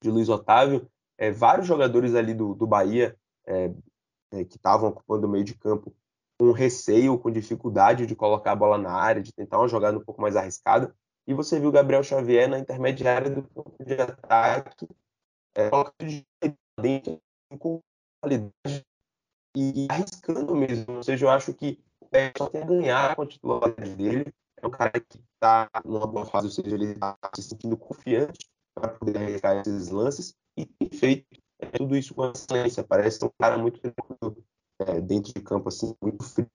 de Luiz Otávio, é, vários jogadores ali do, do Bahia é, é, que estavam ocupando o meio de campo com receio, com dificuldade de colocar a bola na área, de tentar uma jogada um pouco mais arriscada. E você viu o Gabriel Xavier na intermediária do ponto de ataque, é, dentro com qualidade e arriscando mesmo. Ou seja, eu acho que o Pérez só tem a ganhar com a titularidade dele. É um cara que está numa boa fase, ou seja, ele está se sentindo confiante para poder arriscar esses lances e tem feito é, tudo isso com excelência. Parece um cara muito tranquilo é, dentro de campo, assim, muito frio,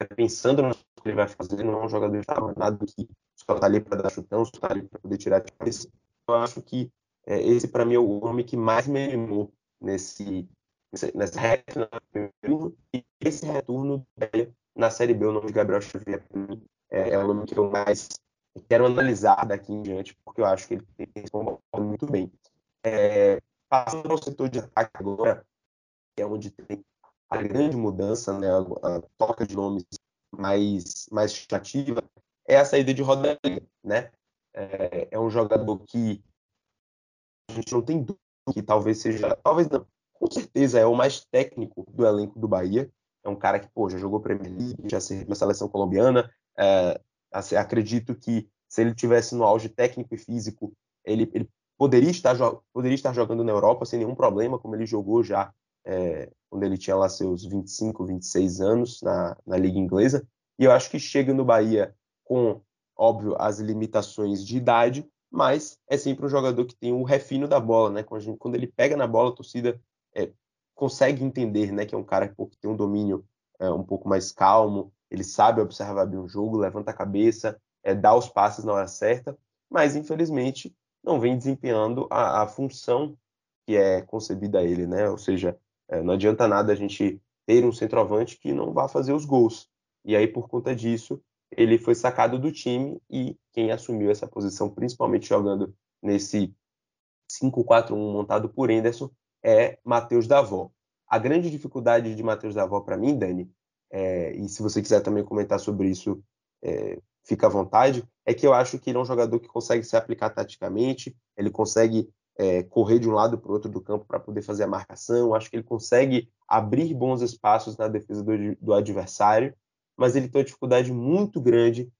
é, pensando no que ele vai fazer, não é um jogador nada que só está ali para dar chutão, só está ali para poder tirar de cabeça. Eu acho que é, esse, para mim, é o homem que mais me animou nesse, nessa reta e esse retorno na Série B, o nome de Gabriel Xavier, é, é o nome que eu mais quero analisar daqui em diante, porque eu acho que ele tem muito bem. É, passando ao setor de ataque agora, é onde tem a grande mudança, né, a, a toca de nomes mais, mais chamativa, é a saída de Rodallega, né? É, é, um jogador que a gente não tem dúvida que talvez seja, talvez não, com certeza é o mais técnico do elenco do Bahia. É um cara que, pô, já jogou Premier League, já serviu na seleção colombiana. É, acredito que se ele tivesse no auge técnico e físico, ele, ele poderia, estar, poderia estar jogando na Europa sem nenhum problema, como ele jogou já é, quando ele tinha lá seus 25, 26 anos na, na Liga Inglesa. E eu acho que chega no Bahia com, óbvio, as limitações de idade, mas é sempre um jogador que tem o refino da bola, né? Quando, gente, quando ele pega na bola, a torcida é, consegue entender, né? Que é um cara que tem um domínio é, um pouco mais calmo, ele sabe observar bem o jogo, levanta a cabeça, é, dá os passes na hora certa, mas infelizmente não vem desempenhando a, a função que é concebida a ele, né? Ou seja, é, não adianta nada a gente ter um centroavante que não vá fazer os gols. E aí, por conta disso, ele foi sacado do time e quem assumiu essa posição, principalmente jogando nesse 5-4-1 montado por Henderson, é Matheus Davó. A grande dificuldade de Matheus Davó para mim, Dani, é, e se você quiser também comentar sobre isso, é, fica à vontade, é que eu acho que ele é um jogador que consegue se aplicar taticamente, ele consegue é, correr de um lado para o outro do campo para poder fazer a marcação, acho que ele consegue abrir bons espaços na defesa do, do adversário, mas ele tem uma dificuldade muito grande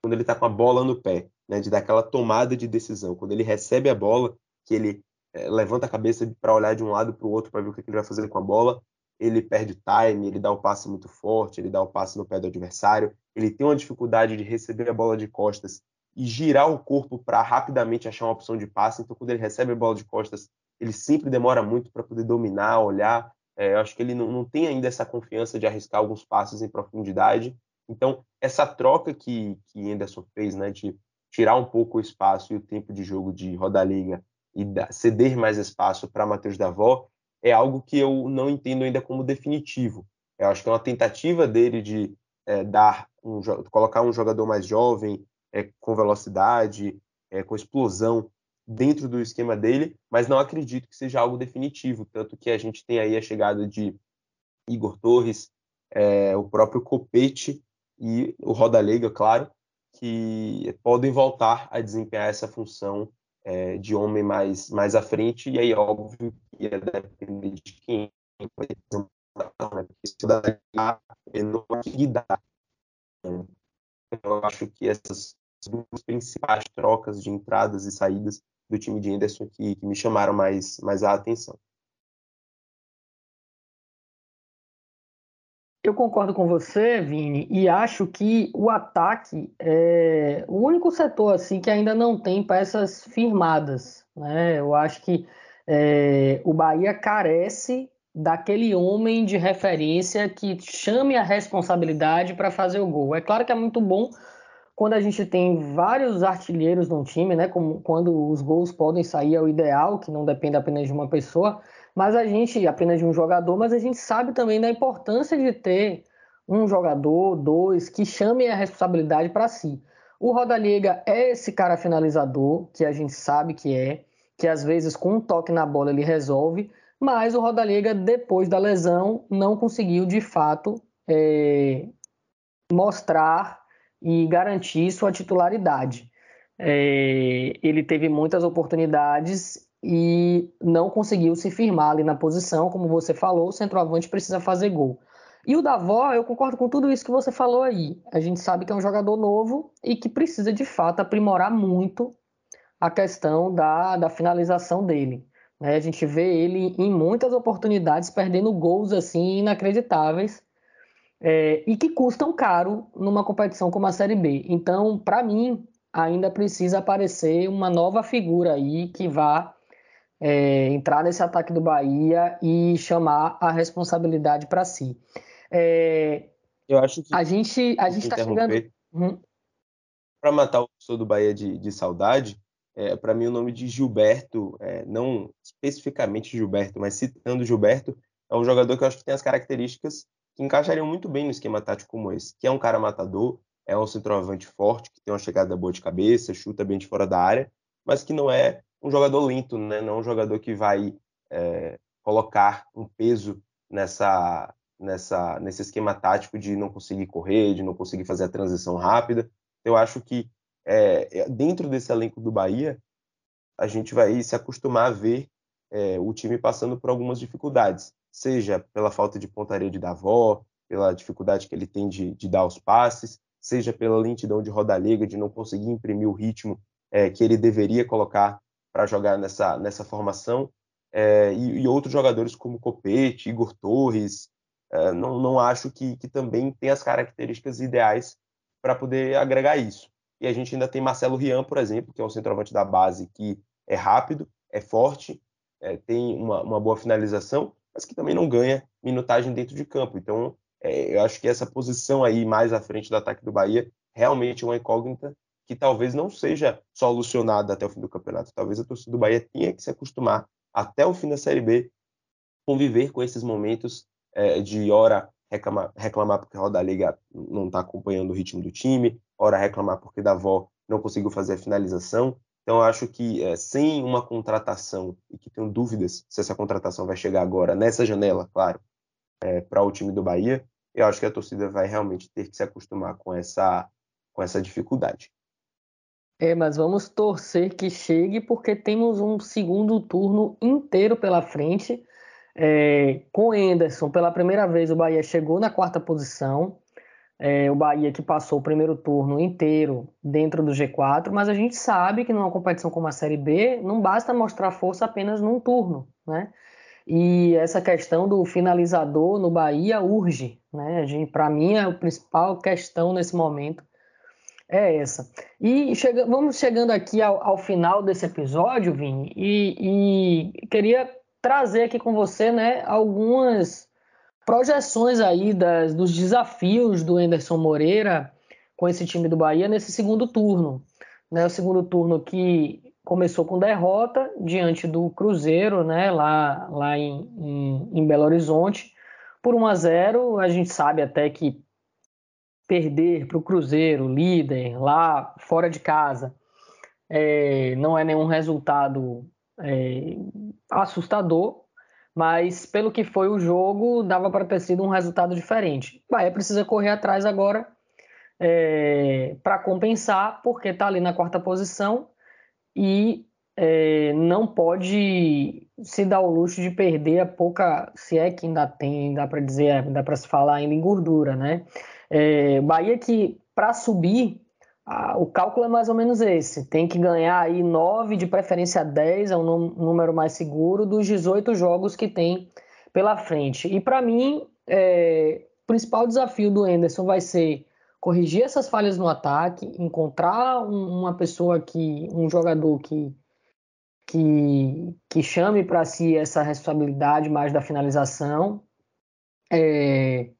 quando ele está com a bola no pé, né, de dar aquela tomada de decisão. Quando ele recebe a bola, que ele é, levanta a cabeça para olhar de um lado para o outro para ver o que, ele vai fazer com a bola, ele perde time, ele dá o passe muito forte, ele dá o passe no pé do adversário, ele tem uma dificuldade de receber a bola de costas e girar o corpo para rapidamente achar uma opção de passe. Então, quando ele recebe a bola de costas, ele sempre demora muito para poder dominar, olhar. É, eu acho que ele não, não, tem ainda essa confiança de arriscar alguns passes em profundidade. Então, essa troca que, que Anderson fez, né, de tirar um pouco o espaço e o tempo de jogo de Rodaliga e da, ceder mais espaço para Matheus Davó, é algo que eu não entendo ainda como definitivo. Eu acho que é uma tentativa dele de é, dar um, colocar um jogador mais jovem, é, com velocidade, é, com explosão dentro do esquema dele, mas não acredito que seja algo definitivo, tanto que a gente tem aí a chegada de Igor Torres, é, o próprio Copete e o Rodalega, claro, que podem voltar a desempenhar essa função é, de homem mais, mais à frente, e aí óbvio que ia depender de quem vai porque isso não dar. Eu acho que essas duas principais trocas de entradas e saídas do time de Anderson que, que me chamaram mais, mais a atenção. Eu concordo com você, Vini, e acho que o ataque é o único setor assim que ainda não tem peças firmadas. Né? Eu acho que é, o Bahia carece daquele homem de referência que chame a responsabilidade para fazer o gol. É claro que é muito bom quando a gente tem vários artilheiros no time, né? Como quando os gols podem sair ao ideal, que não depende apenas de uma pessoa, mas a gente apenas de um jogador, mas a gente sabe também da importância de ter um jogador, dois, que chamem a responsabilidade para si. O Roda Liga é esse cara finalizador, que a gente sabe que é, que às vezes com um toque na bola ele resolve, mas o Roda Liga, depois da lesão, não conseguiu de fato é, mostrar e garantir sua titularidade. É, ele teve muitas oportunidades e não conseguiu se firmar ali na posição, como você falou, o centroavante precisa fazer gol. E o Davó, eu concordo com tudo isso que você falou aí. A gente sabe que é um jogador novo e que precisa de fato aprimorar muito a questão da, da finalização dele. Né? A gente vê ele em muitas oportunidades perdendo gols assim inacreditáveis é, e que custam caro numa competição como a Série B. Então, para mim, ainda precisa aparecer uma nova figura aí que vá é, entrar nesse ataque do Bahia e chamar a responsabilidade para si. É, Eu acho que a gente a gente está chegando uhum. para matar o pessoal do Bahia de, de saudade. É, para mim o nome de Gilberto, é, não especificamente Gilberto, mas citando Gilberto, é um jogador que eu acho que tem as características que encaixariam muito bem no esquema tático como esse, que é um cara matador, é um centroavante forte, que tem uma chegada boa de cabeça, chuta bem de fora da área, mas que não é um jogador lento, né? não é um jogador que vai é, colocar um peso nessa, nessa, nesse esquema tático de não conseguir correr, de não conseguir fazer a transição rápida. Eu acho que é, dentro desse elenco do Bahia, a gente vai se acostumar a ver é, o time passando por algumas dificuldades, seja pela falta de pontaria de Davó, pela dificuldade que ele tem de, de dar os passes, seja pela lentidão de Rodalega, de não conseguir imprimir o ritmo é, que ele deveria colocar para jogar nessa, nessa formação. É, e, e, outros jogadores como Copete, Igor Torres, é, não, não acho que, que também tem as características ideais para poder agregar isso. E a gente ainda tem Marcelo Rian, por exemplo, que é um centroavante da base que é rápido, é forte, é, tem uma, uma, boa finalização, mas que também não ganha minutagem dentro de campo. Então, é, eu acho que essa posição aí mais à frente do ataque do Bahia realmente é uma incógnita que talvez não seja solucionada até o fim do campeonato. Talvez a torcida do Bahia tenha que se acostumar até o fim da Série B conviver com esses momentos é, de hora reclamar, reclamar porque a Roda Liga não está acompanhando o ritmo do time, hora reclamar porque Davó não conseguiu fazer a finalização. Então, acho que é, sem uma contratação, e que tenho dúvidas se essa contratação vai chegar agora, nessa janela, claro, é, para o time do Bahia, eu acho que a torcida vai realmente ter que se acostumar com essa, com essa dificuldade. É, mas vamos torcer que chegue, porque temos um segundo turno inteiro pela frente. É, com Enderson, pela primeira vez, o Bahia chegou na quarta posição. É, o Bahia que passou o primeiro turno inteiro dentro do G4, mas a gente sabe que numa competição como a Série B não basta mostrar força apenas num turno, né? E essa questão do finalizador no Bahia urge, né? Para mim, a principal questão nesse momento é essa. E chega, vamos chegando aqui ao, ao, final desse episódio, Vini, e, e queria trazer aqui com você né, algumas projeções aí das, dos desafios do Anderson Moreira com esse time do Bahia nesse segundo turno. Né, o segundo turno que começou com derrota diante do Cruzeiro, né, lá, lá em, em, em Belo Horizonte, por 1 a 0. A gente sabe até que perder para o Cruzeiro, líder, lá fora de casa, é, não é nenhum resultado é, assustador, mas pelo que foi o jogo, dava para ter sido um resultado diferente. O Bahia precisa correr atrás agora é, para compensar, porque está ali na quarta posição e é, não pode se dar o luxo de perder a pouca, se é que ainda tem, dá para dizer, dá para se falar ainda em gordura, né? É, Bahia que para subir o cálculo é mais ou menos esse. Tem que ganhar aí 9, de preferência 10, é um número mais seguro, dos 18 jogos que tem pela frente. E para mim, é, o principal desafio do Enderson vai ser corrigir essas falhas no ataque, encontrar um, uma pessoa que, um jogador que, que, que chame para si essa responsabilidade mais da finalização. É,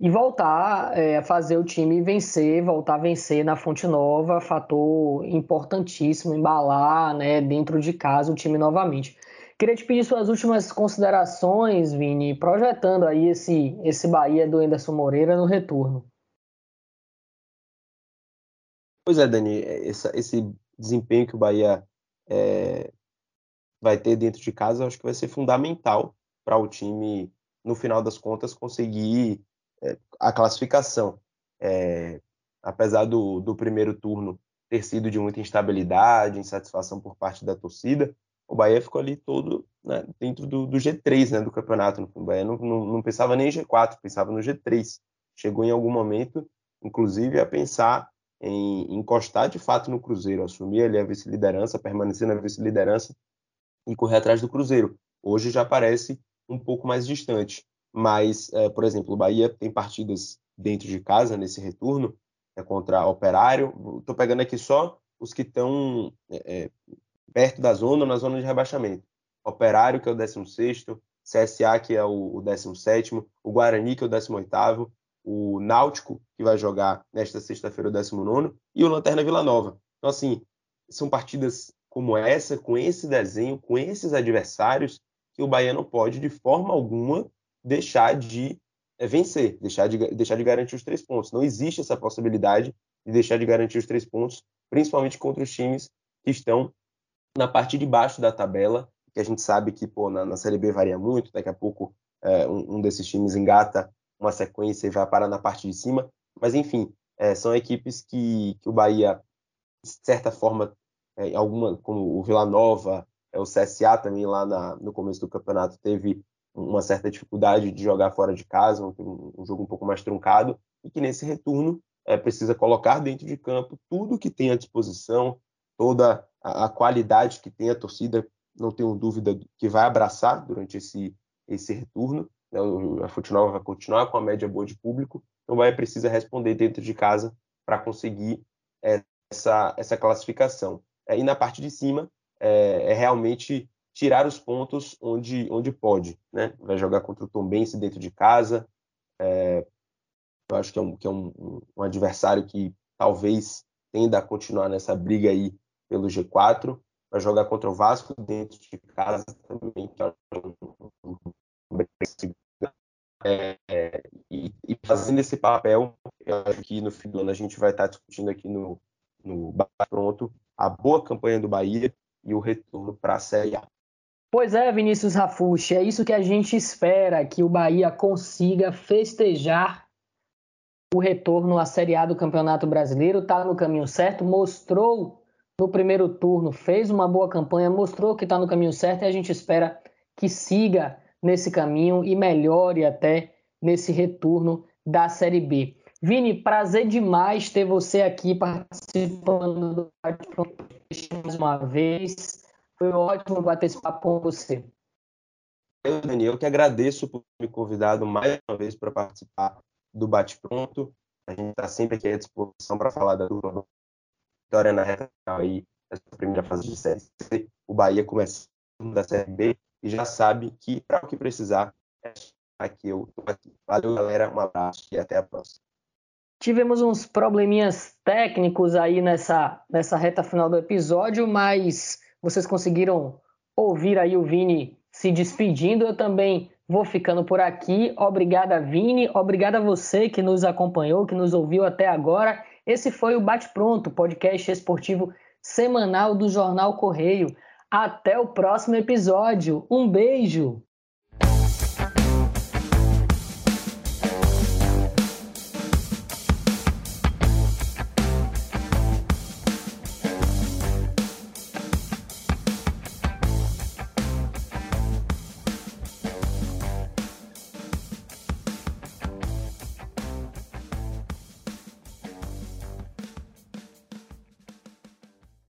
e voltar é, a fazer o time vencer, voltar a vencer na Fonte Nova, fator importantíssimo, embalar né, dentro de casa o time novamente. Queria te pedir suas últimas considerações, Vini, projetando aí esse, esse Bahia do Anderson Moreira no retorno. Pois é, Dani, esse, esse desempenho que o Bahia é, vai ter dentro de casa, acho que vai ser fundamental para o time, no final das contas, conseguir a classificação. É, apesar do, do primeiro turno ter sido de muita instabilidade, insatisfação por parte da torcida, o Bahia ficou ali todo né, dentro do, do, G3 né, do campeonato. O Bahia não, não, não, pensava nem em G4, pensava no G3. Chegou em algum momento, inclusive, a pensar em encostar de fato no Cruzeiro, assumir ali a vice-liderança, permanecer na vice-liderança e correr atrás do Cruzeiro. Hoje já parece um pouco mais distante. Mas, é, por exemplo, o Bahia tem partidas dentro de casa nesse retorno, é contra Operário. Estou pegando aqui só os que estão é, é, perto da zona, na zona de rebaixamento. Operário, que é o 16 CSA, que é o, o 17 o Guarani, que é o 18 o Náutico, que vai jogar nesta sexta-feira o 19 e o Lanterna Vila Nova. Então, assim, são partidas como essa, com esse desenho, com esses adversários, que o Bahia não pode, de forma alguma, deixar de é, vencer, deixar de, deixar de garantir os três pontos. Não existe essa possibilidade de deixar de garantir os três pontos, principalmente contra os times que estão na parte de baixo da tabela, que a gente sabe que pô, na, na Série B varia muito, daqui a pouco é, um, um, desses times engata uma sequência e vai parar na parte de cima, mas enfim, é, são equipes que, que o Bahia, de certa forma, é, alguma, como o Vila Nova, é, o CSA também lá na, no começo do campeonato teve uma certa dificuldade de jogar fora de casa, um, um jogo um pouco mais truncado, e que nesse retorno é, precisa colocar dentro de campo tudo que tem à disposição, toda a, a qualidade que tem a torcida, não tenho dúvida que vai abraçar durante esse, esse retorno. Né? A Futinova vai continuar com a média boa de público, então vai precisar responder dentro de casa para conseguir é, essa, essa classificação. É, e na parte de cima, é, é, realmente tirar os pontos onde, onde pode. Né? Vai jogar contra o Tombense dentro de casa. É, eu acho que é, um, que é um, um, adversário que talvez tenda a continuar nessa briga aí pelo G4. Vai jogar contra o Vasco dentro de casa também, que é um, é, é, e, e, fazendo esse papel, eu acho que no fim do ano a gente vai estar discutindo aqui no, no Pronto a boa campanha do Bahia e o retorno para a Série A. Pois é, Vinícius Rafucci, é isso que a gente espera, que o Bahia consiga festejar o retorno à Série A do Campeonato Brasileiro, está no caminho certo, mostrou no primeiro turno, fez uma boa campanha, mostrou que está no caminho certo e a gente espera que siga nesse caminho e melhore até nesse retorno da Série B. Vini, prazer demais ter você aqui participando do mais uma vez. Foi ótimo bater esse papo com você. Eu, Daniel, que agradeço por me convidado mais uma vez para participar do Bate Pronto. A gente está sempre aqui à disposição para falar da vitória na reta aí, essa primeira fase de série C. O Bahia começa da série B e já sabe que para o que precisar, é aqui eu tô aqui. Valeu, galera. Um abraço e até a próxima. Tivemos uns probleminhas técnicos aí nessa, nessa reta final do episódio, mas vocês conseguiram ouvir aí o Vini se despedindo. Eu também vou ficando por aqui. Obrigada, Vini. Obrigada a você que nos acompanhou, que nos ouviu até agora. Esse foi o Bate Pronto, podcast esportivo semanal do Jornal Correio. Até o próximo episódio. Um beijo!